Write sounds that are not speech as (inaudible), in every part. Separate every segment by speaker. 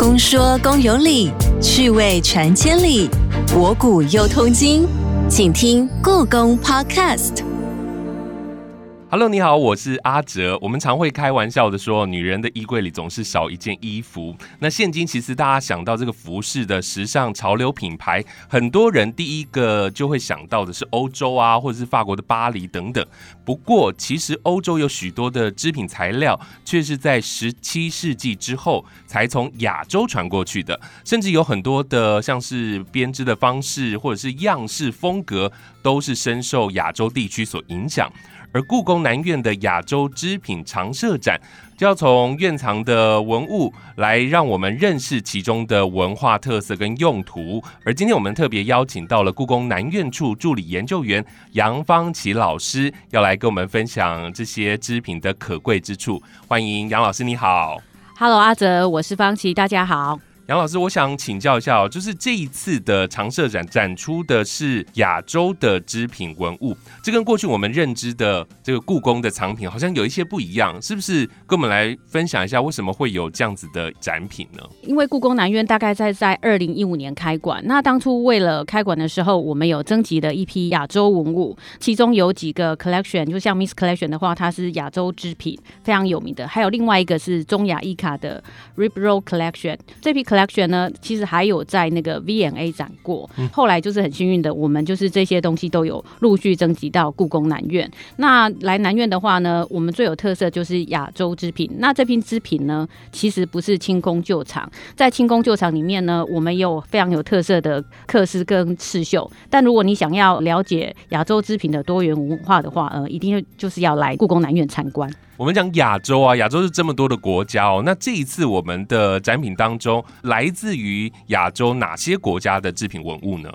Speaker 1: 公说公有理，趣味传千里，博古又通今，请听故宫 Podcast。
Speaker 2: Hello，你好，我是阿哲。我们常会开玩笑的说，女人的衣柜里总是少一件衣服。那现今其实大家想到这个服饰的时尚潮流品牌，很多人第一个就会想到的是欧洲啊，或者是法国的巴黎等等。不过，其实欧洲有许多的织品材料，却是在十七世纪之后才从亚洲传过去的，甚至有很多的像是编织的方式或者是样式风格，都是深受亚洲地区所影响。而故宫南院的亚洲织品常设展，就要从院藏的文物来让我们认识其中的文化特色跟用途。而今天我们特别邀请到了故宫南院处助理研究员杨芳琪老师，要来跟我们分享这些织品的可贵之处。欢迎杨老师，你好。
Speaker 3: Hello，阿泽，我是芳琪，大家好。
Speaker 2: 杨老师，我想请教一下哦，就是这一次的常设展展出的是亚洲的织品文物，这跟过去我们认知的这个故宫的藏品好像有一些不一样，是不是？跟我们来分享一下为什么会有这样子的展品呢？
Speaker 3: 因为故宫南院大概在在二零一五年开馆，那当初为了开馆的时候，我们有征集的一批亚洲文物，其中有几个 collection，就像 Miss Collection 的话，它是亚洲织品非常有名的，还有另外一个是中亚伊卡的 Rib Roll Collection，这批 col。选呢，其实还有在那个 V&A 展过，后来就是很幸运的，我们就是这些东西都有陆续征集到故宫南院。那来南院的话呢，我们最有特色就是亚洲织品。那这批织品呢，其实不是清宫旧厂，在清宫旧厂里面呢，我们有非常有特色的刻丝跟刺绣。但如果你想要了解亚洲织品的多元文化的话，呃，一定就是要来故宫南院参观。
Speaker 2: 我们讲亚洲啊，亚洲是这么多的国家哦。那这一次我们的展品当中，来自于亚洲哪些国家的制品文物呢？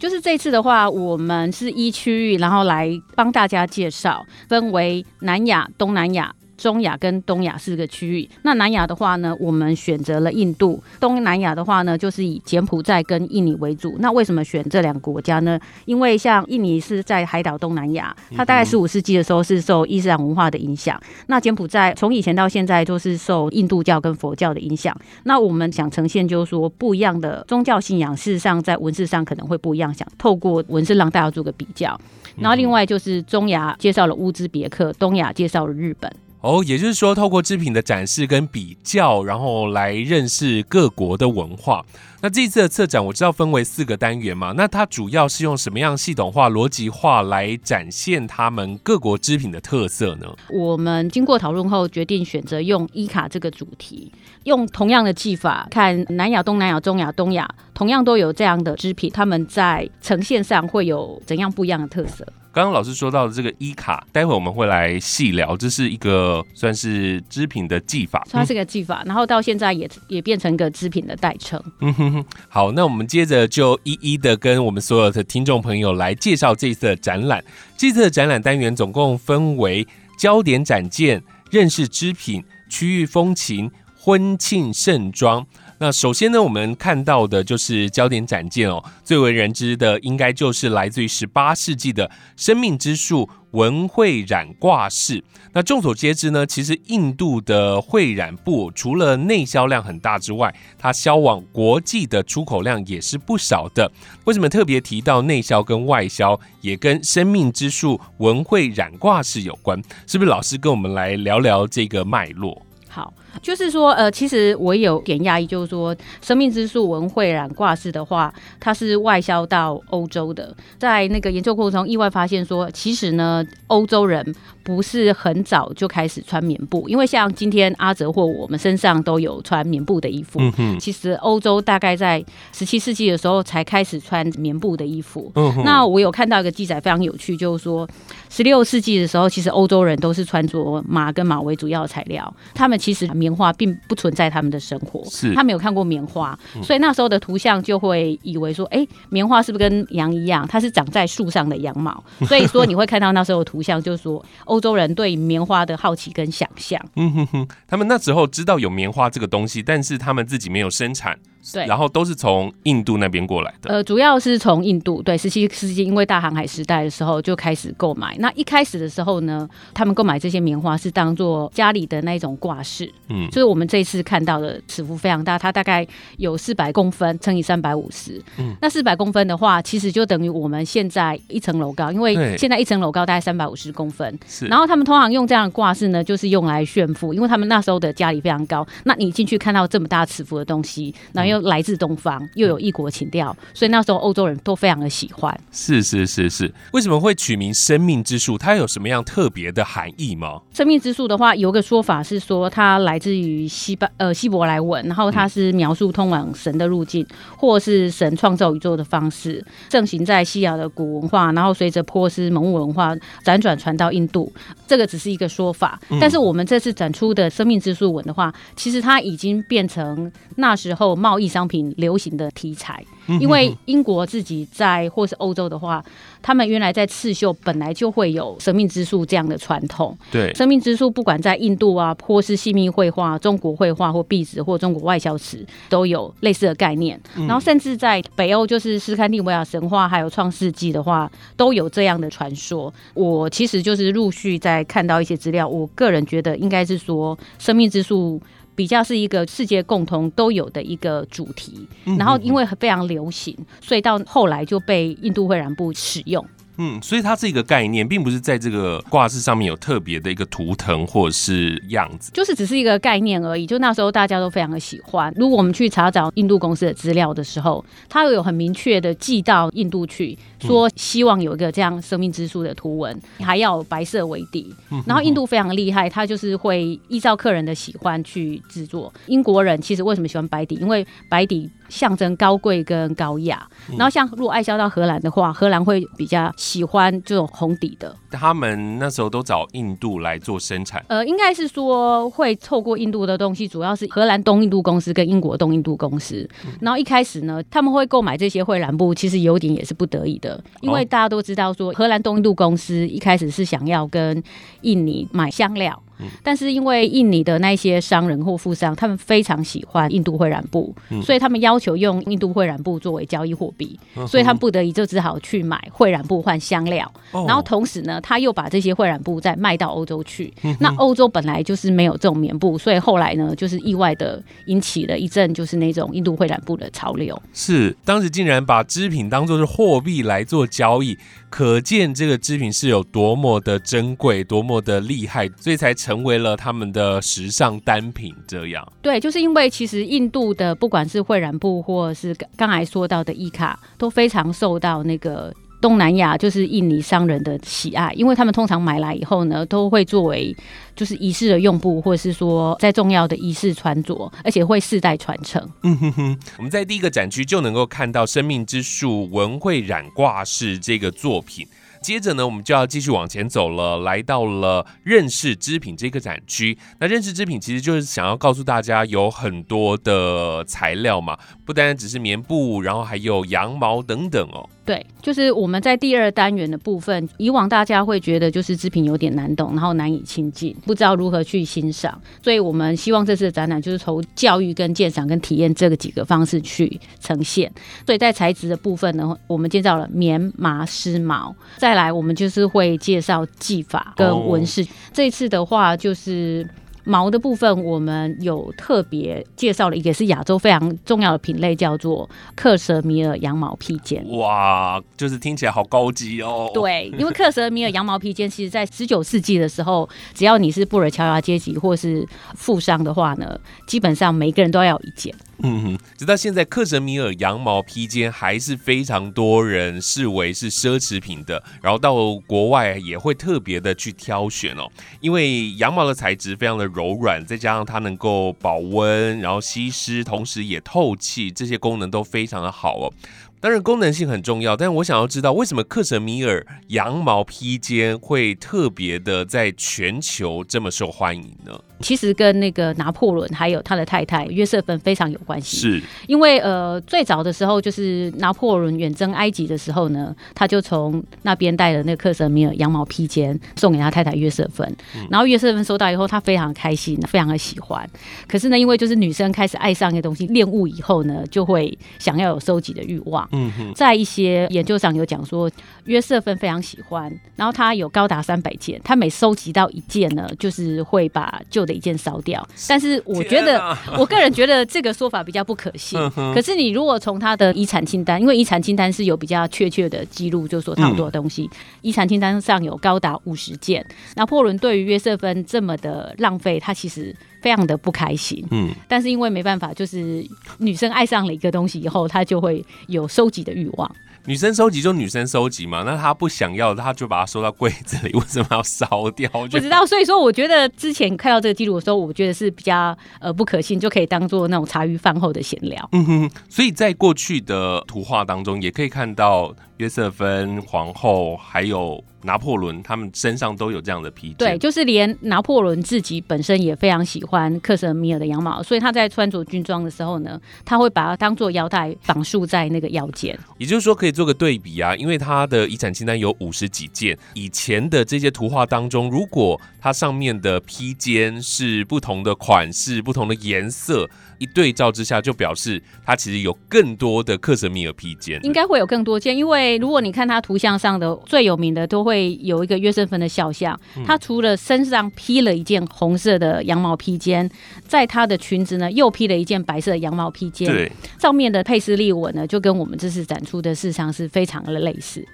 Speaker 3: 就是这次的话，我们是一区域，然后来帮大家介绍，分为南亚、东南亚。中亚跟东亚四个区域，那南亚的话呢，我们选择了印度；东南亚的话呢，就是以柬埔寨跟印尼为主。那为什么选这两个国家呢？因为像印尼是在海岛东南亚，它大概十五世纪的时候是受伊斯兰文化的影响。那柬埔寨从以前到现在都是受印度教跟佛教的影响。那我们想呈现就是说不一样的宗教信仰，事实上在文字上可能会不一样，想透过文字让大家做个比较。然后另外就是中亚介绍了乌兹别克，东亚介绍了日本。
Speaker 2: 哦，也就是说，透过制品的展示跟比较，然后来认识各国的文化。那这次的策展，我知道分为四个单元嘛，那它主要是用什么样系统化、逻辑化来展现他们各国织品的特色呢？
Speaker 3: 我们经过讨论后，决定选择用伊卡这个主题，用同样的技法，看南亚、东南亚、中亚、东亚，同样都有这样的织品，他们在呈现上会有怎样不一样的特色？
Speaker 2: 刚刚老师说到的这个伊卡，待会我们会来细聊，这是一个算是织品的技法，
Speaker 3: 它是个技法，然后到现在也也变成个织品的代称。嗯哼
Speaker 2: 哼，好，那我们接着就一一的跟我们所有的听众朋友来介绍这次的展览。这次的展览单元总共分为焦点展件、认识织品、区域风情、婚庆盛装。那首先呢，我们看到的就是焦点展件哦，最为人知的应该就是来自于十八世纪的生命之树文绘染挂饰。那众所皆知呢，其实印度的会染布除了内销量很大之外，它销往国际的出口量也是不少的。为什么特别提到内销跟外销，也跟生命之树文绘染挂饰有关？是不是老师跟我们来聊聊这个脉络？
Speaker 3: 好。就是说，呃，其实我有点讶异，就是说，生命之树文慧染挂饰的话，它是外销到欧洲的。在那个研究过程中，意外发现说，其实呢，欧洲人不是很早就开始穿棉布，因为像今天阿哲或我们身上都有穿棉布的衣服。嗯其实欧洲大概在十七世纪的时候才开始穿棉布的衣服。嗯那我有看到一个记载非常有趣，就是说，十六世纪的时候，其实欧洲人都是穿着马跟马为主要的材料，他们其实。棉花并不存在他们的生活，
Speaker 2: 是
Speaker 3: 他没有看过棉花，所以那时候的图像就会以为说，哎，棉花是不是跟羊一样，它是长在树上的羊毛？(laughs) 所以说你会看到那时候的图像，就是说欧洲人对棉花的好奇跟想象。嗯哼
Speaker 2: 哼，他们那时候知道有棉花这个东西，但是他们自己没有生产。
Speaker 3: 对
Speaker 2: 然后都是从印度那边过来的。
Speaker 3: 呃，主要是从印度，对，十七世纪因为大航海时代的时候就开始购买。那一开始的时候呢，他们购买这些棉花是当做家里的那一种挂饰，
Speaker 2: 嗯，
Speaker 3: 就是我们这次看到的尺幅非常大，它大概有四百公分乘以三百五十。
Speaker 2: 嗯
Speaker 3: 那四百公分的话，其实就等于我们现在一层楼高，因为现在一层楼高大概三百五十公分。
Speaker 2: 是。
Speaker 3: 然后他们通常用这样的挂饰呢，就是用来炫富，因为他们那时候的家里非常高。那你进去看到这么大尺幅的东西，然后又来自东方，又有异国情调，所以那时候欧洲人都非常的喜欢。
Speaker 2: 是是是是，为什么会取名生命之树？它有什么样特别的含义吗？
Speaker 3: 生命之树的话，有个说法是说它来自于希巴呃希伯来文，然后它是描述通往神的路径，或是神创造宇宙的方式，盛行在西亚的古文化，然后随着波斯蒙古文化辗转传到印度。这个只是一个说法，但是我们这次展出的生命之树文的话，其实它已经变成那时候贸易商品流行的题材。因为英国自己在或是欧洲的话，他们原来在刺绣本来就会有生命之树这样的传统。
Speaker 2: 对，
Speaker 3: 生命之树不管在印度啊，或是细密绘画、中国绘画或壁纸或中国外销瓷，都有类似的概念。然后甚至在北欧，就是斯堪的维亚神话还有创世纪的话，都有这样的传说。我其实就是陆续在看到一些资料，我个人觉得应该是说生命之树。比较是一个世界共同都有的一个主题，然后因为非常流行，所以到后来就被印度会染布使用。
Speaker 2: 嗯，所以它是一个概念，并不是在这个挂饰上面有特别的一个图腾或者是样子。
Speaker 3: 就是只是一个概念而已。就那时候大家都非常的喜欢。如果我们去查找印度公司的资料的时候，它有很明确的寄到印度去，说希望有一个这样生命之树的图文，还要白色为底。然后印度非常厉害，它就是会依照客人的喜欢去制作。英国人其实为什么喜欢白底？因为白底象征高贵跟高雅。然后像如果爱销到荷兰的话，荷兰会比较喜欢这种红底的。
Speaker 2: 他们那时候都找印度来做生产。
Speaker 3: 呃，应该是说会透过印度的东西，主要是荷兰东印度公司跟英国东印度公司。然后一开始呢，他们会购买这些蕙兰布，其实有点也是不得已的，因为大家都知道说，荷兰东印度公司一开始是想要跟印尼买香料。但是因为印尼的那些商人或富商，他们非常喜欢印度会染布，所以他们要求用印度会染布作为交易货币，所以他们不得已就只好去买会染布换香料。然后同时呢，他又把这些会染布再卖到欧洲去。那欧洲本来就是没有这种棉布，所以后来呢，就是意外的引起了一阵就是那种印度会染布的潮流。
Speaker 2: 是，当时竟然把织品当做是货币来做交易，可见这个织品是有多么的珍贵，多么的厉害，所以才成为了他们的时尚单品。这样，
Speaker 3: 对，就是因为其实印度的不管是惠染布，或者是刚才说到的伊卡，都非常受到那个。东南亚就是印尼商人的喜爱，因为他们通常买来以后呢，都会作为就是仪式的用布，或者是说在重要的仪式穿着，而且会世代传承。
Speaker 2: 嗯哼哼，我们在第一个展区就能够看到《生命之树文会染挂饰》这个作品。接着呢，我们就要继续往前走了，来到了认识织品这个展区。那认识织品其实就是想要告诉大家，有很多的材料嘛，不单单只是棉布，然后还有羊毛等等哦。
Speaker 3: 对，就是我们在第二单元的部分，以往大家会觉得就是织品有点难懂，然后难以亲近，不知道如何去欣赏，所以我们希望这次的展览就是从教育、跟鉴赏、跟体验这个几个方式去呈现。所以在材质的部分呢，我们介绍了棉、麻、丝、毛，再来我们就是会介绍技法跟纹饰。这次的话就是。毛的部分，我们有特别介绍了一个是亚洲非常重要的品类，叫做克什米尔羊毛披肩。
Speaker 2: 哇，就是听起来好高级哦。
Speaker 3: 对，因为克什米尔羊毛披肩，其实在十九世纪的时候，只要你是布尔乔亚阶级或是富商的话呢，基本上每个人都要有一件。
Speaker 2: 嗯哼，直到现在，克什米尔羊毛披肩还是非常多人视为是奢侈品的，然后到国外也会特别的去挑选哦，因为羊毛的材质非常的柔软，再加上它能够保温，然后吸湿，同时也透气，这些功能都非常的好哦。当然功能性很重要，但我想要知道为什么克什米尔羊毛披肩会特别的在全球这么受欢迎呢？
Speaker 3: 其实跟那个拿破仑还有他的太太约瑟芬非常有关系。
Speaker 2: 是
Speaker 3: 因为呃，最早的时候就是拿破仑远征埃及的时候呢，他就从那边带了那个克什米尔羊毛披肩送给他太太约瑟芬，然后约瑟芬收到以后，他非常开心，非常的喜欢。可是呢，因为就是女生开始爱上一个东西，恋物以后呢，就会想要有收集的欲望。
Speaker 2: 嗯哼，
Speaker 3: 在一些研究上有讲说，约瑟芬非常喜欢，然后他有高达三百件，他每收集到一件呢，就是会把旧的一件烧掉。但是我觉得
Speaker 2: 啊，
Speaker 3: 我个人觉得这个说法比较不可信。
Speaker 2: 嗯
Speaker 3: 可是你如果从他的遗产清单，因为遗产清单是有比较确切的记录，就是说他有多少东西，遗产清单上有高达五十件。拿破仑对于约瑟芬这么的浪费，他其实非常的不开心。
Speaker 2: 嗯，
Speaker 3: 但是因为没办法，就是女生爱上了一个东西以后，她就会有收集的欲望。
Speaker 2: 女生收集就女生收集嘛，那她不想要，她就把它收到柜子里，为什么要烧掉？(laughs)
Speaker 3: 不知道，所以说我觉得之前看到这个记录的时候，我觉得是比较呃不可信，就可以当做那种茶余饭后的闲聊。
Speaker 2: 嗯哼，所以在过去的图画当中，也可以看到约瑟芬皇后还有拿破仑他们身上都有这样的披肩。
Speaker 3: 对，就是连拿破仑自己本身也非常喜欢克什米尔的羊毛，所以他在穿着军装的时候呢，他会把它当做腰带绑束在那个腰间。
Speaker 2: 也就是说可以做个对比啊，因为他的遗产清单有五十几件，以前的这些图画当中，如果它上面的披肩是不同的款式、不同的颜色，一对照之下，就表示它其实有更多的克什米尔披肩。
Speaker 3: 应该会有更多件，因为如果你看它图像上的最有名的，都会有一个约瑟芬的肖像。他除了身上披了一件红色的羊毛披肩，在他的裙子呢又披了一件白色的羊毛披肩。
Speaker 2: 对，
Speaker 3: 上面的佩斯利纹呢，就跟我们这次展出的市场是非常的类似。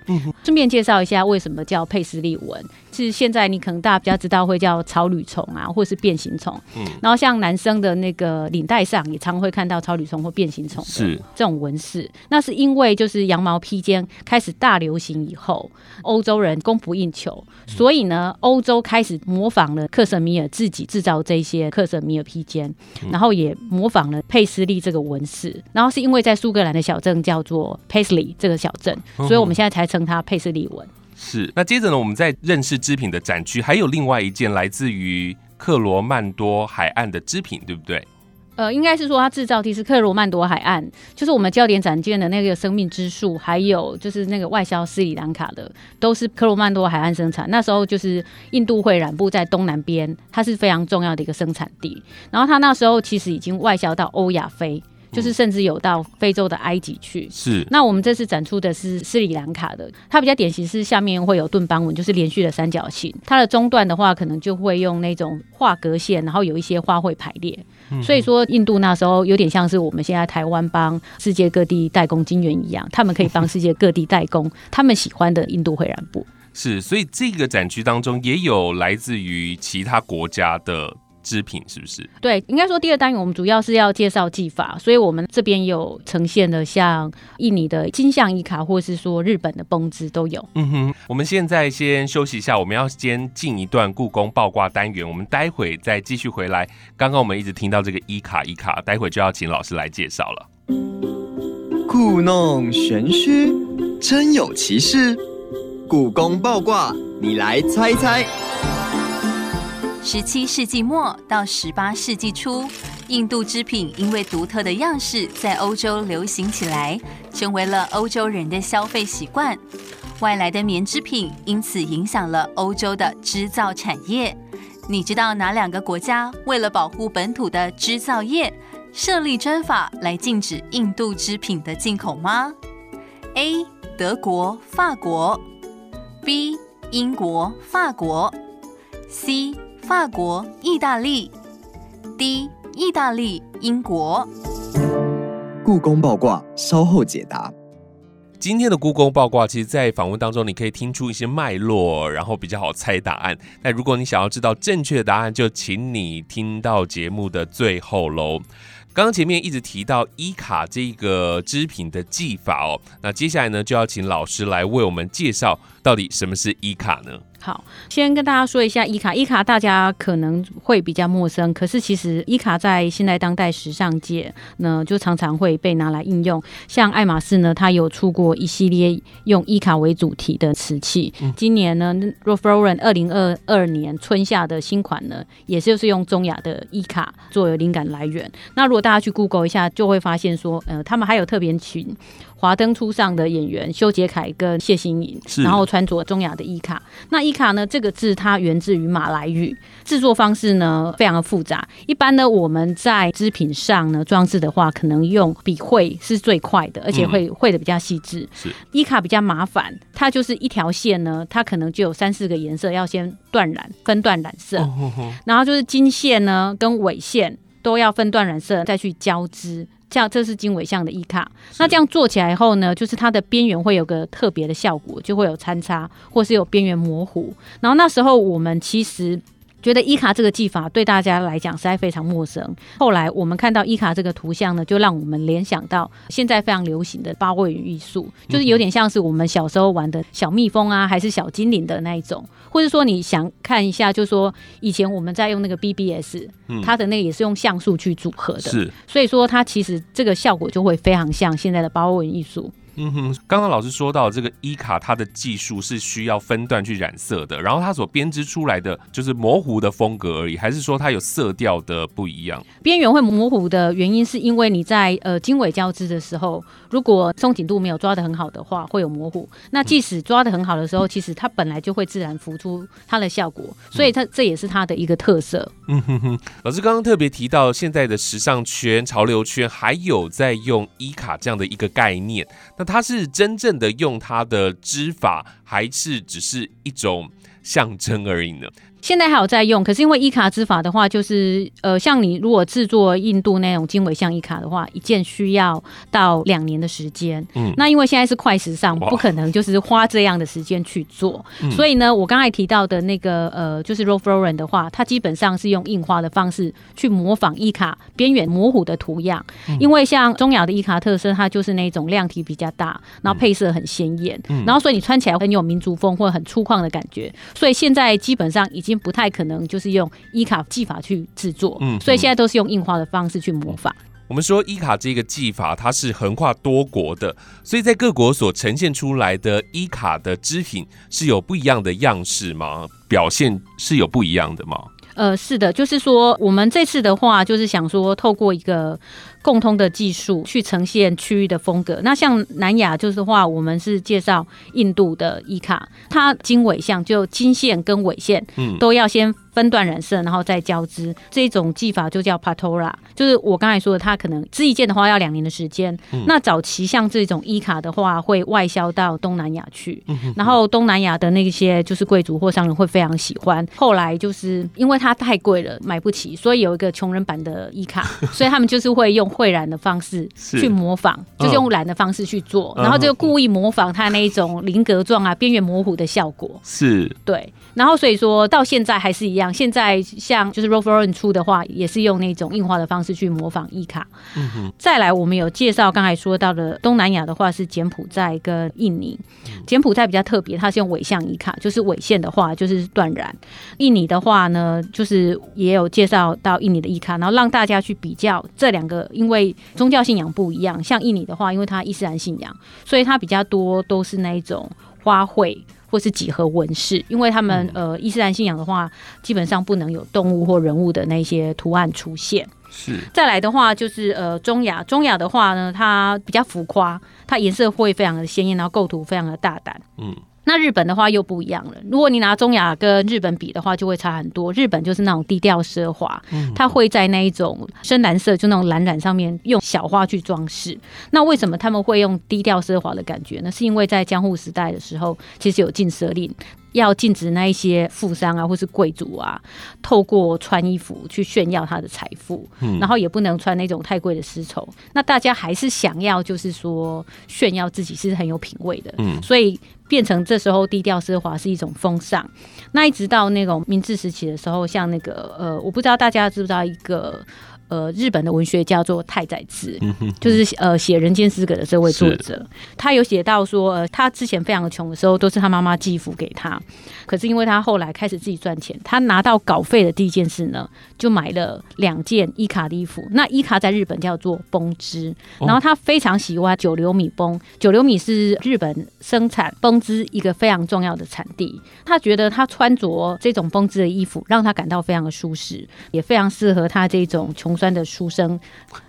Speaker 3: 顺便介绍一下为什么叫佩斯利纹，是现在你可能大家比较知道会叫草履虫啊，或是变形虫。
Speaker 2: 嗯
Speaker 3: 然后像男生的那个领带上也常会看到草履虫或变形虫
Speaker 2: 是
Speaker 3: 这种纹饰。那是因为就是羊毛披肩开始大流行以后，欧洲人供不应求，所以呢，欧洲开始模仿了克什米尔自己制造这些克什米尔披肩，然后也模仿了佩斯利这个纹饰。然后是因为在苏格兰的小镇叫做 Paisley 这个小镇，所以我们现在才称它佩斯利纹。
Speaker 2: 是。那接着呢，我们在认识织品的展区，还有另外一件来自于克罗曼多海岸的织品，对不对？
Speaker 3: 呃，应该是说它制造地是克罗曼多海岸，就是我们焦点展件的那个生命之树，还有就是那个外销斯里兰卡的，都是克罗曼多海岸生产。那时候就是印度会染布在东南边，它是非常重要的一个生产地。然后它那时候其实已经外销到欧亚非，就是甚至有到非洲的埃及去。
Speaker 2: 是。
Speaker 3: 那我们这次展出的是斯里兰卡的，它比较典型是下面会有盾斑纹，就是连续的三角形。它的中段的话，可能就会用那种画格线，然后有一些花卉排列。所以说，印度那时候有点像是我们现在台湾帮世界各地代工金源一样，他们可以帮世界各地代工 (laughs) 他们喜欢的印度会染布。
Speaker 2: 是，所以这个展区当中也有来自于其他国家的织品，是不是？
Speaker 3: 对，应该说第二单元我们主要是要介绍技法，所以我们这边有呈现的像印尼的金象伊卡，或是说日本的绷织都有。
Speaker 2: 嗯哼，我们现在先休息一下，我们要先进一段故宫爆挂单元，我们待会再继续回来。刚刚我们一直听到这个伊卡伊卡，待会就要请老师来介绍了。
Speaker 4: 故弄玄虚，真有其事。故宫爆卦，你来猜猜。
Speaker 1: 十七世纪末到十八世纪初，印度织品因为独特的样式在欧洲流行起来，成为了欧洲人的消费习惯。外来的棉织品因此影响了欧洲的织造产业。你知道哪两个国家为了保护本土的织造业，设立专法来禁止印度织品的进口吗？A. 德国、法国 B. 英国、法国 C. 法国、意大利，D. 意大利、英国。
Speaker 4: 故宫爆卦，稍后解答。
Speaker 2: 今天的故宫爆卦，其实，在访问当中，你可以听出一些脉络，然后比较好猜答案。那如果你想要知道正确的答案，就请你听到节目的最后喽。刚刚前面一直提到伊卡这个织品的技法哦，那接下来呢，就要请老师来为我们介绍到底什么是伊卡呢？
Speaker 3: 好，先跟大家说一下伊卡。伊卡大家可能会比较陌生，可是其实伊卡在现代当代时尚界呢，就常常会被拿来应用。像爱马仕呢，它有出过一系列用伊卡为主题的瓷器。今年呢，Ralph Lauren 二零二二年春夏的新款呢，也就是用中亚的伊卡作为灵感来源。那如果大家去 Google 一下，就会发现说，呃，他们还有特别群。华灯初上的演员修杰楷跟谢欣颖，然后穿着中雅的伊卡。那伊卡呢？这个字它源自于马来语，制作方式呢非常的复杂。一般呢，我们在织品上呢装饰的话，可能用笔绘是最快的，而且会绘的比较细致。
Speaker 2: 是
Speaker 3: 伊卡比较麻烦，它就是一条线呢，它可能就有三四个颜色要先断染，分段染色，然后就是金线呢跟纬线都要分段染色，再去交织。像这是经纬像的 E 卡，那这样做起来以后呢，就是它的边缘会有个特别的效果，就会有参差，或是有边缘模糊。然后那时候我们其实。觉得伊卡这个技法对大家来讲实在非常陌生。后来我们看到伊卡这个图像呢，就让我们联想到现在非常流行的八位元艺术，就是有点像是我们小时候玩的小蜜蜂啊，还是小精灵的那一种，或者说你想看一下，就是说以前我们在用那个 BBS，它的那个也是用像素去组合的，
Speaker 2: 是，
Speaker 3: 所以说它其实这个效果就会非常像现在的八位元艺术。
Speaker 2: 嗯哼，刚刚老师说到这个伊卡，它的技术是需要分段去染色的，然后它所编织出来的就是模糊的风格而已，还是说它有色调的不一样？
Speaker 3: 边缘会模糊的原因是因为你在呃经纬交织的时候，如果松紧度没有抓的很好的话，会有模糊。那即使抓的很好的时候，其实它本来就会自然浮出它的效果，所以它这也是它的一个特色。
Speaker 2: 嗯哼哼，老师刚刚特别提到现在的时尚圈、潮流圈还有在用伊卡这样的一个概念，那他是真正的用他的织法，还是只是一种象征而已呢？
Speaker 3: 现在还有在用，可是因为一卡织法的话，就是呃，像你如果制作印度那种经纬像一卡的话，一件需要到两年的时间。嗯，那因为现在是快时尚，不可能就是花这样的时间去做。所以呢，我刚才提到的那个呃，就是 Ralph Lauren 的话，它基本上是用印花的方式去模仿一卡边缘模糊的图样。因为像中亚的伊卡特色，它就是那种量体比较大，然后配色很鲜艳，然后所以你穿起来很有民族风或者很粗犷的感觉。所以现在基本上已经。不太可能就是用伊卡技法去制作，嗯，所以现在都是用印花的方式去模仿。
Speaker 2: 我们说伊卡这个技法，它是横跨多国的，所以在各国所呈现出来的伊卡的织品是有不一样的样式吗？表现是有不一样的吗？
Speaker 3: 呃，是的，就是说我们这次的话，就是想说透过一个。共通的技术去呈现区域的风格。那像南亚就是话，我们是介绍印度的伊卡，它经纬向就经线跟纬线，嗯，都要先分段染色，然后再交织。这种技法就叫 Patora，就是我刚才说的，它可能织一件的话要两年的时间。那早期像这种伊卡的话，会外销到东南亚去，然后东南亚的那些就是贵族或商人会非常喜欢。后来就是因为它太贵了，买不起，所以有一个穷人版的伊卡，(laughs) 所以他们就是会用。会染的方式去模仿，就是用染的方式去做，然后就故意模仿它那一种菱格状啊、边缘模糊的效果。
Speaker 2: 是，
Speaker 3: 对。然后所以说到现在还是一样，现在像就是 Ralph Lauren 出的话，也是用那种印花的方式去模仿伊卡。嗯哼。再来，我们有介绍刚才说到的东南亚的话是柬埔寨跟印尼。柬埔寨比较特别，它是用尾像伊卡，就是尾线的话就是断染。印尼的话呢，就是也有介绍到印尼的伊卡，然后让大家去比较这两个。因为宗教信仰不一样，像印尼的话，因为它伊斯兰信仰，所以它比较多都是那一种花卉或是几何纹饰。因为他们呃伊斯兰信仰的话，基本上不能有动物或人物的那些图案出现。
Speaker 2: 是。
Speaker 3: 再来的话，就是呃中亚，中亚的话呢，它比较浮夸，它颜色会非常的鲜艳，然后构图非常的大胆。嗯。那日本的话又不一样了。如果你拿中亚跟日本比的话，就会差很多。日本就是那种低调奢华，它会在那一种深蓝色，就那种蓝染上面用小花去装饰。那为什么他们会用低调奢华的感觉呢？是因为在江户时代的时候，其实有禁奢令。要禁止那一些富商啊，或是贵族啊，透过穿衣服去炫耀他的财富，嗯然后也不能穿那种太贵的丝绸。那大家还是想要，就是说炫耀自己是很有品味的，嗯，所以变成这时候低调奢华是一种风尚。那一直到那种明治时期的时候，像那个呃，我不知道大家知不知道一个。呃日本的文学叫做太宰治，就是呃写《人间失格》的这位作者，他有写到说，呃，他之前非常穷的时候，都是他妈妈寄付给他。可是因为他后来开始自己赚钱，他拿到稿费的第一件事呢，就买了两件伊卡的衣服。那伊卡在日本叫做绷织，
Speaker 2: 哦
Speaker 3: 然后他非常喜欢九流米绷。九流米是日本生产绷织一个非常重要的产地。他觉得他穿着这种绷织的衣服，让他感到非常的舒适，也非常适合他这种穷酸的书生。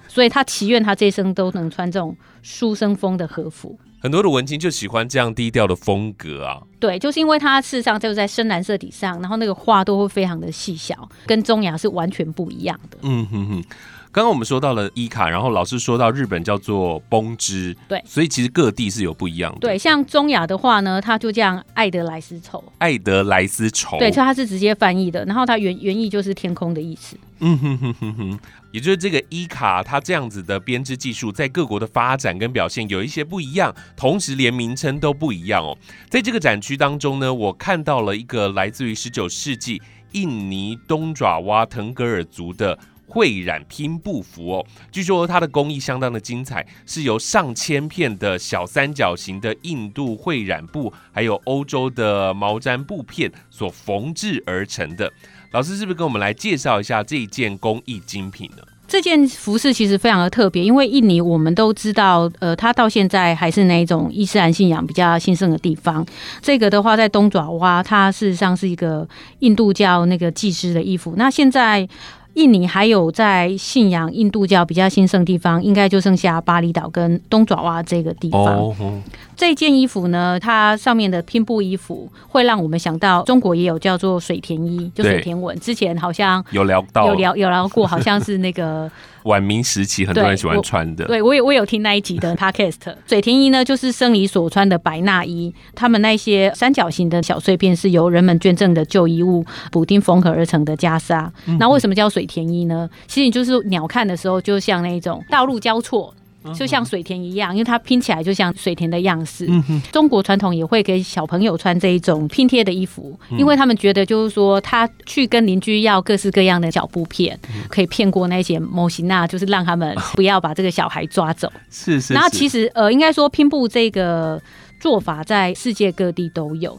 Speaker 3: 所以他祈愿他这一生都能穿这种书生风的和服。
Speaker 2: 很多的文青就喜欢这样低调的风格啊。
Speaker 3: 对，就是因为它事实上就是在深蓝色底上，然后那个画都会非常的细小，跟中雅是完全不一样的。
Speaker 2: 嗯哼哼。刚刚我们说到了伊卡，然后老师说到日本叫做崩织，
Speaker 3: 对
Speaker 2: 所以其实各地是有不一样的。
Speaker 3: 对，，像中亚的话呢，它就这样爱德莱斯绸，
Speaker 2: 爱德莱斯绸，
Speaker 3: 对，所以它是直接翻译的，然后它原原意就是天空的意思。
Speaker 2: 嗯哼哼哼哼，也就是这个伊卡，它这样子的编织技术，在各国的发展跟表现有一些不一样，同时连名称都不一样哦。在这个展区当中呢，我看到了一个来自于十九世纪印尼东爪哇腾格尔族的。绘染拼布服哦，据说它的工艺相当的精彩，是由上千片的小三角形的印度绘染布，还有欧洲的毛毡布片所缝制而成的。老师是不是跟我们来介绍一下这一件工艺精品呢？
Speaker 3: 这件服饰其实非常的特别，因为印尼我们都知道，呃，它到现在还是那一种伊斯兰信仰比较兴盛的地方。这个的话，在东爪哇，它事实上是一个印度教那个祭师的衣服。那现在印尼还有在信仰印度教比较兴盛的地方，应该就剩下巴厘岛跟东爪哇这个地方。
Speaker 2: 哦，哦
Speaker 3: 这件衣服呢，它上面的拼布衣服会让我们想到中国也有叫做水田衣，就水田纹。之前好像
Speaker 2: 有聊到
Speaker 3: 有聊有聊过，好像是那个。(laughs)
Speaker 2: 晚明时期很多人喜欢穿的，
Speaker 3: 对我有我有听那一集的 (laughs) podcast。水田衣呢，就是生理所穿的白纳衣，他们那些三角形的小碎片是由人们捐赠的旧衣物补丁缝合而成的袈裟。那为什么叫水田衣呢？其实你就是鸟看的时候，就像那种道路交错。就像水田一样，因为它拼起来就像水田的样式。中国传统也会给小朋友穿这一种拼贴的衣服，因为他们觉得就是说，他去跟邻居要各式各样的小布片，可以骗过那些模型啊，就是让他们不要把这个小孩抓走。
Speaker 2: 是是。
Speaker 3: 然后其实呃，应该说拼布这个做法在世界各地都有。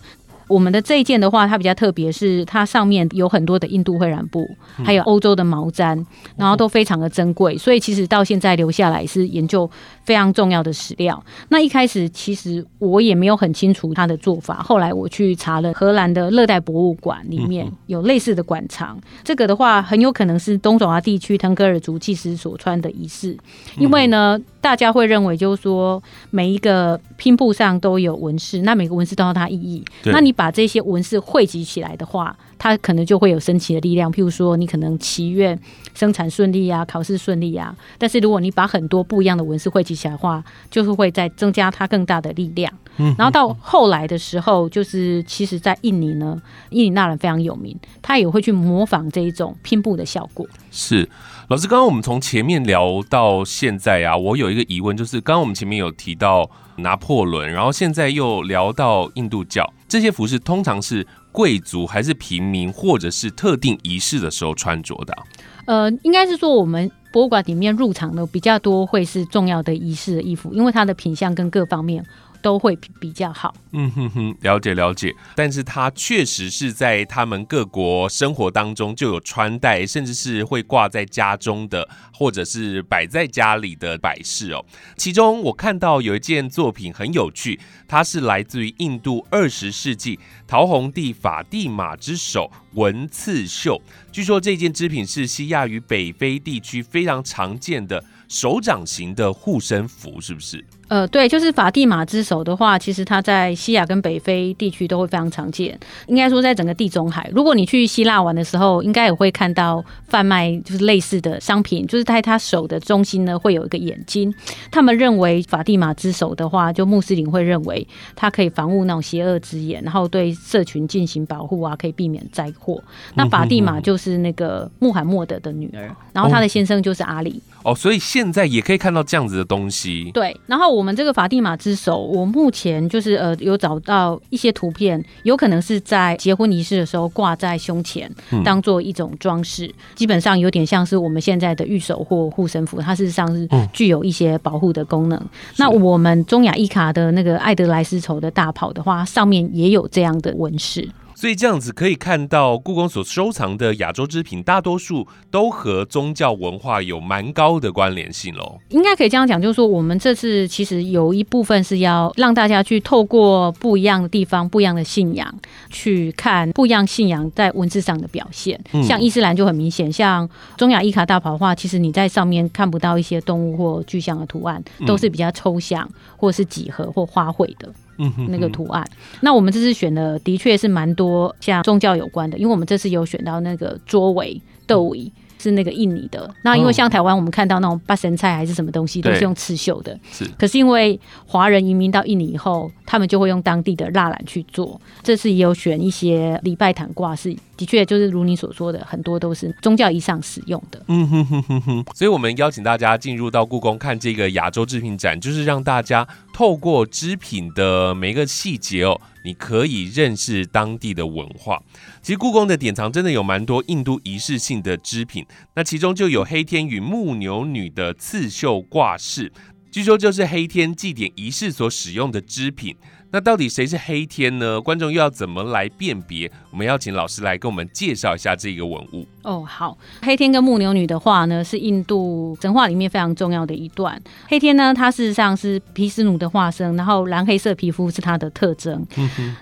Speaker 3: 我们的这一件的话，它比较特别，是它上面有很多的印度会染布，还有欧洲的毛毡，然后都非常的珍贵，所以其实到现在留下来是研究非常重要的史料。那一开始其实我也没有很清楚它的做法，后来我去查了荷兰的热带博物馆里面有类似的馆藏，这个的话很有可能是东爪哇地区腾格尔族祭司所穿的仪式，因为呢，大家会认为就是说每一个拼布上都有纹饰，那每个纹饰都有它意义。那你把这些纹饰汇集起来的话，它可能就会有神奇的力量。譬如说，你可能祈愿生产顺利啊，考试顺利啊。但是如果你把很多不一样的纹饰汇集起来的话，就是会再增加它更大的力量。嗯然后到后来的时候，就是其实，在印尼呢，印尼那人非常有名，他也会去模仿这一种拼布的效果。
Speaker 2: 是老师，刚刚我们从前面聊到现在啊，我有一个疑问，就是刚刚我们前面有提到拿破仑，然后现在又聊到印度教，这些服饰通常是贵族还是平民，或者是特定仪式的时候穿着的、
Speaker 3: 呃，应该是说我们博物馆里面入场的比较多，会是重要的仪式的衣服，因为它的品相跟各方面都会比较好。
Speaker 2: 嗯哼哼，了解了解。但是它确实是在他们各国生活当中就有穿戴，甚至是会挂在家中的，或者是摆在家里的摆饰哦。其中我看到有一件作品很有趣，它是来自于印度二十世纪陶弘帝法蒂玛之手文刺绣。据说这件织品是西亚与北非地区非常常见的手掌型的护身符，是不是？
Speaker 3: 呃，对，就是法蒂玛之手的话，其实它在西亚跟北非地区都会非常常见。应该说，在整个地中海，如果你去希腊玩的时候，应该也会看到贩卖就是类似的商品，就是在他手的中心呢会有一个眼睛。他们认为法蒂玛之手的话，就穆斯林会认为它可以防护那种邪恶之眼，然后对社群进行保护啊，可以避免灾祸。那法蒂玛就是那个穆罕默德的女儿，然后她的先生就是阿里。
Speaker 2: 哦，所以现在也可以看到这样子的东西。
Speaker 3: 对，然后我们这个法蒂玛之手，我目前就是呃有找到一些图片，有可能是在结婚仪式的时候挂在胸前，
Speaker 2: 嗯
Speaker 3: 当做一种装饰，基本上有点像是我们现在的御守或护身符，它事实上是
Speaker 2: 嗯
Speaker 3: 具有一些保护的功能。那我们中雅一卡的那个爱德莱丝绸的大袍的话，上面也有这样的纹饰。
Speaker 2: 所以这样子可以看到，故宫所收藏的亚洲织品，大多数都和宗教文化有蛮高的关联性喽。
Speaker 3: 应该可以这样讲，就是说，我们这次其实有一部分是要让大家去透过不一样的地方、不一样的信仰，去看不一样信仰在文字上的表现。
Speaker 2: 嗯
Speaker 3: 像伊斯兰就很明显，像中亚伊卡大袍的话，其实你在上面看不到一些动物或具象的图案，都是比较抽象或是几何或花卉的。
Speaker 2: 嗯哼
Speaker 3: 那个图案。那我们这次选的的确是蛮多像宗教有关的，因为我们这次有选到那个桌围、豆椅。是那个印尼的，那因为像台湾，我们看到那种八神菜还是什么东西，都是用刺绣的。
Speaker 2: 是
Speaker 3: 可是因为华人移民到印尼以后，他们就会用当地的蜡染去做。这次也有选一些礼拜毯挂饰，的确就是如你所说的，很多都是宗教仪上使用的。
Speaker 2: 嗯哼哼哼哼，所以我们邀请大家进入到故宫看这个亚洲织品展，就是让大家透过织品的每一个细节哦，你可以认识当地的文化。其实故宫的典藏真的有蛮多印度仪式性的织品，那其中就有黑天与牧牛女的刺绣挂饰，据说就是黑天祭典仪式所使用的织品。那到底谁是黑天呢？观众又要怎么来辨别？我们要请老师来跟我们介绍一下这个文物。
Speaker 3: 哦，好，黑天跟牧牛女的话呢，是印度神话里面非常重要的一段。黑天呢，它事实上是毗湿奴的化身，然后蓝黑色皮肤是它的特征。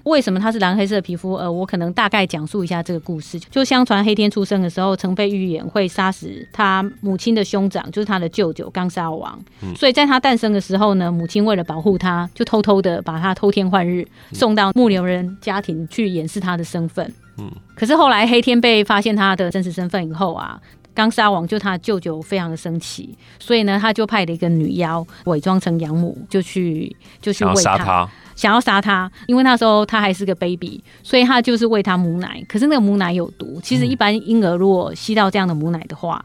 Speaker 3: 为什么它是蓝黑色皮肤？呃，我可能大概讲述一下这个故事。就相传黑天出生的时候，曾被预言会杀死他母亲的兄长，就是他的舅舅刚沙王。所以在他诞生的时候呢，母亲为了保护他，就偷偷的把他偷天换日送到牧牛人家庭去掩饰他的身份。嗯。可是后来黑天被发现他的真实身份以后啊，刚杀王就他舅舅非常的生气，所以呢，他就派了一个女妖伪装成养母，就去就去喂
Speaker 2: 杀他，
Speaker 3: 想要杀他，因为那时候他还是个 baby，所以他就是喂他母奶。可是那个母奶有毒，其实一般婴儿如果吸到这样的母奶的话，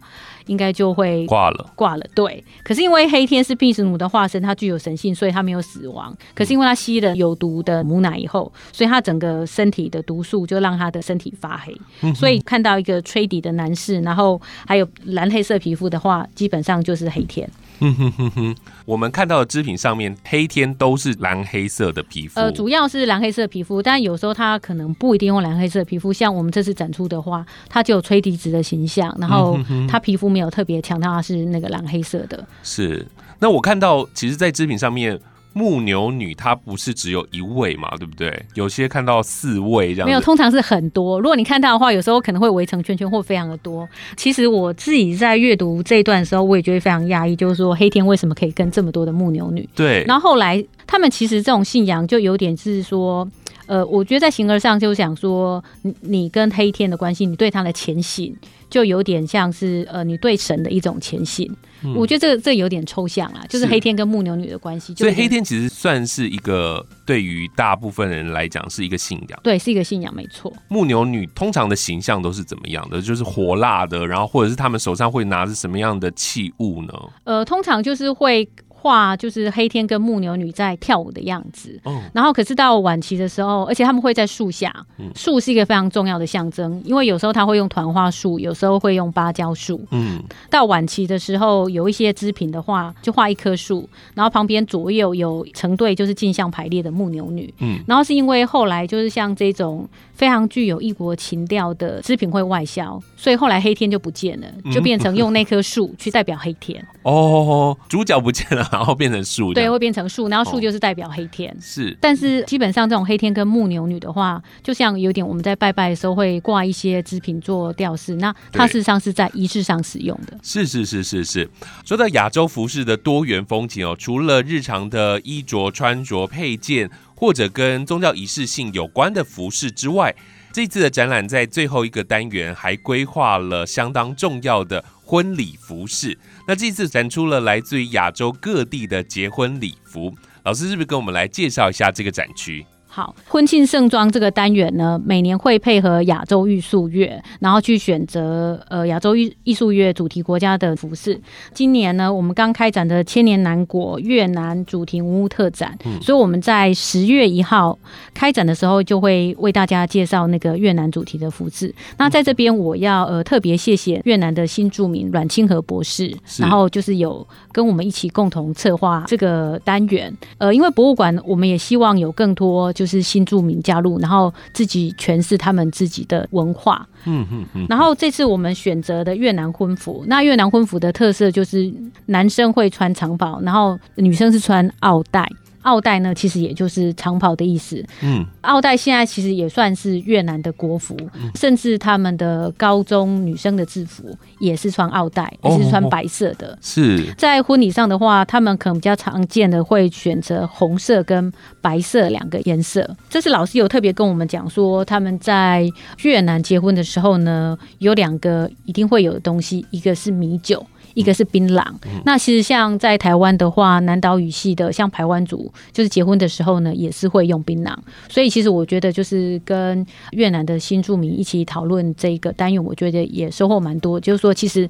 Speaker 3: 应该就会
Speaker 2: 挂了。
Speaker 3: 挂了。对，可是因为黑天是毗湿奴的化身，它具有神性，所以它没有死亡。可是因为它吸了有毒的母奶以后，所以它整个身体的毒素就让他的身体发黑。所以看到一个吹笛的男士，然后还有蓝黑色皮肤的话，基本上就是黑天。(laughs)
Speaker 2: 我们看到的织品上面，黑天都是蓝黑色的皮肤。
Speaker 3: 呃，主要是蓝黑色皮肤，但有时候它可能不一定用蓝黑色皮肤。像我们这次展出的话，它就有吹笛子的形象，然后它皮肤没有特别强调它是那个蓝黑色的。
Speaker 2: 是。那我看到，其实，在织品上面，牧牛女她不是只有一位嘛，对不对？有些看到四位这样。
Speaker 3: 没有，通常是很多。如果你看到的话，有时候可能会围成圈圈或非常的多。其实我自己在阅读这一段的时候，我也觉得非常压抑，就是说黑天为什么可以跟这么多的牧牛女？
Speaker 2: 对。
Speaker 3: 然后后来他们其实这种信仰就有点是说。呃，我觉得在形而上就想说，你你跟黑天的关系，你对他的虔信，就有点像是呃，你对神的一种虔信。我觉得这个这有点抽象啦，就是
Speaker 2: 是
Speaker 3: 黑天跟牧牛女的关系。
Speaker 2: 所以黑天其实算是一个对于大部分人来讲是一个信仰。
Speaker 3: 对是一个信仰，没错。
Speaker 2: 牧牛女通常的形象都是怎么样的？就是火辣的，然后或者是他们手上会拿着什么样的器物呢？
Speaker 3: 呃，通常就是会画就是黑天跟牧牛女在跳舞的样子。
Speaker 2: 哦，
Speaker 3: 然后可是到晚期的时候，而且他们会在树下
Speaker 2: 嗯，
Speaker 3: 树是一个非常重要的象征，因为有时候他会用团花树，有时候会用芭蕉树。
Speaker 2: 嗯，
Speaker 3: 到晚期的时候，有一些织品的话，就画一棵树，然后旁边左右有成对就是镜像排列的牧牛女。
Speaker 2: 嗯
Speaker 3: 然后是因为后来就是像这种非常具有异国情调的织品会外销，所以后来黑天就不见了，就变成用那棵树去代表黑天，
Speaker 2: 哦，主角不见了，然后变成树
Speaker 3: 对，会变成树，然后
Speaker 2: 哦
Speaker 3: 树就是代表黑天。
Speaker 2: 是
Speaker 3: 但是基本上这种黑天跟牧牛女的话，就像有点我们在拜拜的时候会挂一些织品做吊饰，那它事实上是在仪式上使用的。
Speaker 2: 是是是是是。说到亚洲服饰的多元风情哦，除了日常的衣着、穿着、配件，或者跟宗教仪式性有关的服饰之外，这次的展览在最后一个单元还规划了相当重要的婚礼服饰。那这次展出了来自于亚洲各地的结婚礼服。老师是不是跟我们来介绍一下这个展区？
Speaker 3: 好，婚庆盛装这个单元呢，每年会配合亚洲艺术月，然后去选择呃亚洲艺艺术月主题国家的服饰。今年呢，我们刚开展的千年南国越南主题文物特展，所以我们在十月一号开展的时候，就会为大家介绍那个越南主题的服饰。那在这边，我要呃特别谢谢越南的新著名阮清和博士，然后就是有跟我们一起共同策划这个单元。呃，因为博物馆，我们也希望有更多。就是新住民加入，然后自己诠释他们自己的文化。嗯嗯嗯。然后这次我们选择的越南婚服，那越南婚服的特色就是男生会穿长袍，然后女生是穿奥带。奥黛呢，其实也就是长袍的意思。嗯，奥黛现在其实也算是越南的国服，甚至他们的高中女生的制服也是穿奥黛，也是穿白色的。
Speaker 2: 是
Speaker 3: 在婚礼上的话，他们可能比较常见的会选择红色跟白色两个颜色。这次老师有特别跟我们讲说，他们在越南结婚的时候呢，有两个一定会有的东西，一个是米酒。一个是槟榔，那其实像在台湾的话，南岛语系的像台湾族，就是结婚的时候呢，也是会用槟榔。所以其实我觉得，就是跟越南的新住民一起讨论这个单元，我觉得也收获蛮多。就是说，其实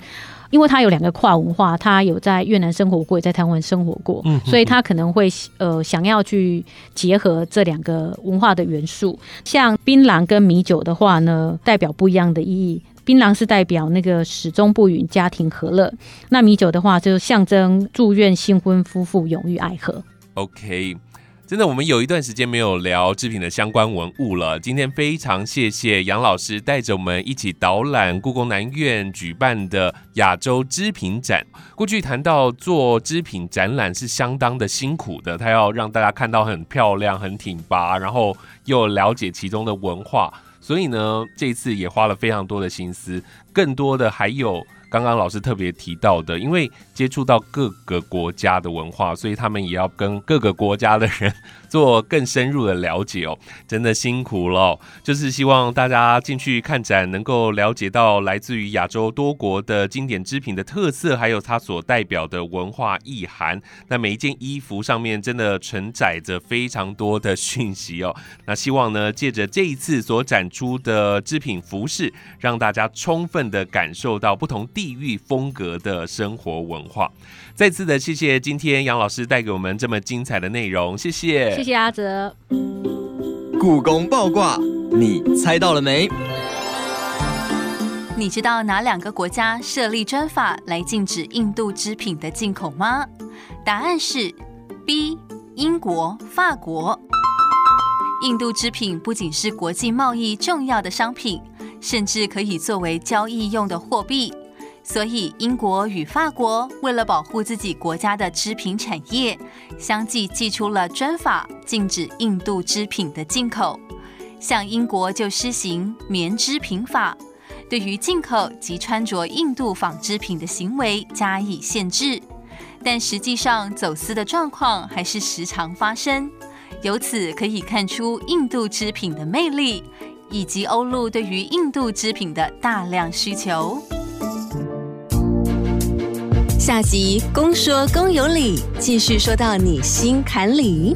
Speaker 3: 因为他有两个跨文化，他有在越南生活过，也在台湾生活过，嗯所以他可能会呃想要去结合这两个文化的元素。像槟榔跟米酒的话呢，代表不一样的意义。槟榔是代表那个始终不渝、家庭和乐，那米酒的话就象征祝愿新婚夫妇永浴爱河。
Speaker 2: OK，真的，我们有一段时间没有聊制品的相关文物了。今天非常谢谢杨老师带着我们一起导览故宫南院举办的亚洲织品展。过去谈到做织品展览是相当的辛苦的，他要让大家看到很漂亮、很挺拔，然后又了解其中的文化。所以呢，这一次也花了非常多的心思，更多的还有刚刚老师特别提到的，因为接触到各个国家的文化，所以他们也要跟各个国家的人。做更深入的了解哦，真的辛苦了。就是希望大家进去看展，能够了解到来自于亚洲多国的经典织品的特色，还有它所代表的文化意涵。那每一件衣服上面真的承载着非常多的讯息哦。那希望呢，借着这一次所展出的织品服饰，让大家充分的感受到不同地域风格的生活文化。再次的谢谢今天杨老师带给我们这么精彩的内容，谢谢。
Speaker 3: 谢谢阿泽。
Speaker 4: 故宫爆卦，你猜到了没？
Speaker 1: 你知道哪两个国家设立专法来禁止印度织品的进口吗？答案是 B，英国、法国。印度织品不仅是国际贸易重要的商品，甚至可以作为交易用的货币。所以，英国与法国为了保护自己国家的织品产业，相继寄出了专法，禁止印度织品的进口。像英国就施行棉织品法，对于进口及穿着印度纺织品的行为加以限制。但实际上，走私的状况还是时常发生。由此可以看出印度织品的魅力，以及欧陆对于印度织品的大量需求。下集公说公有理，继续说到你心坎里。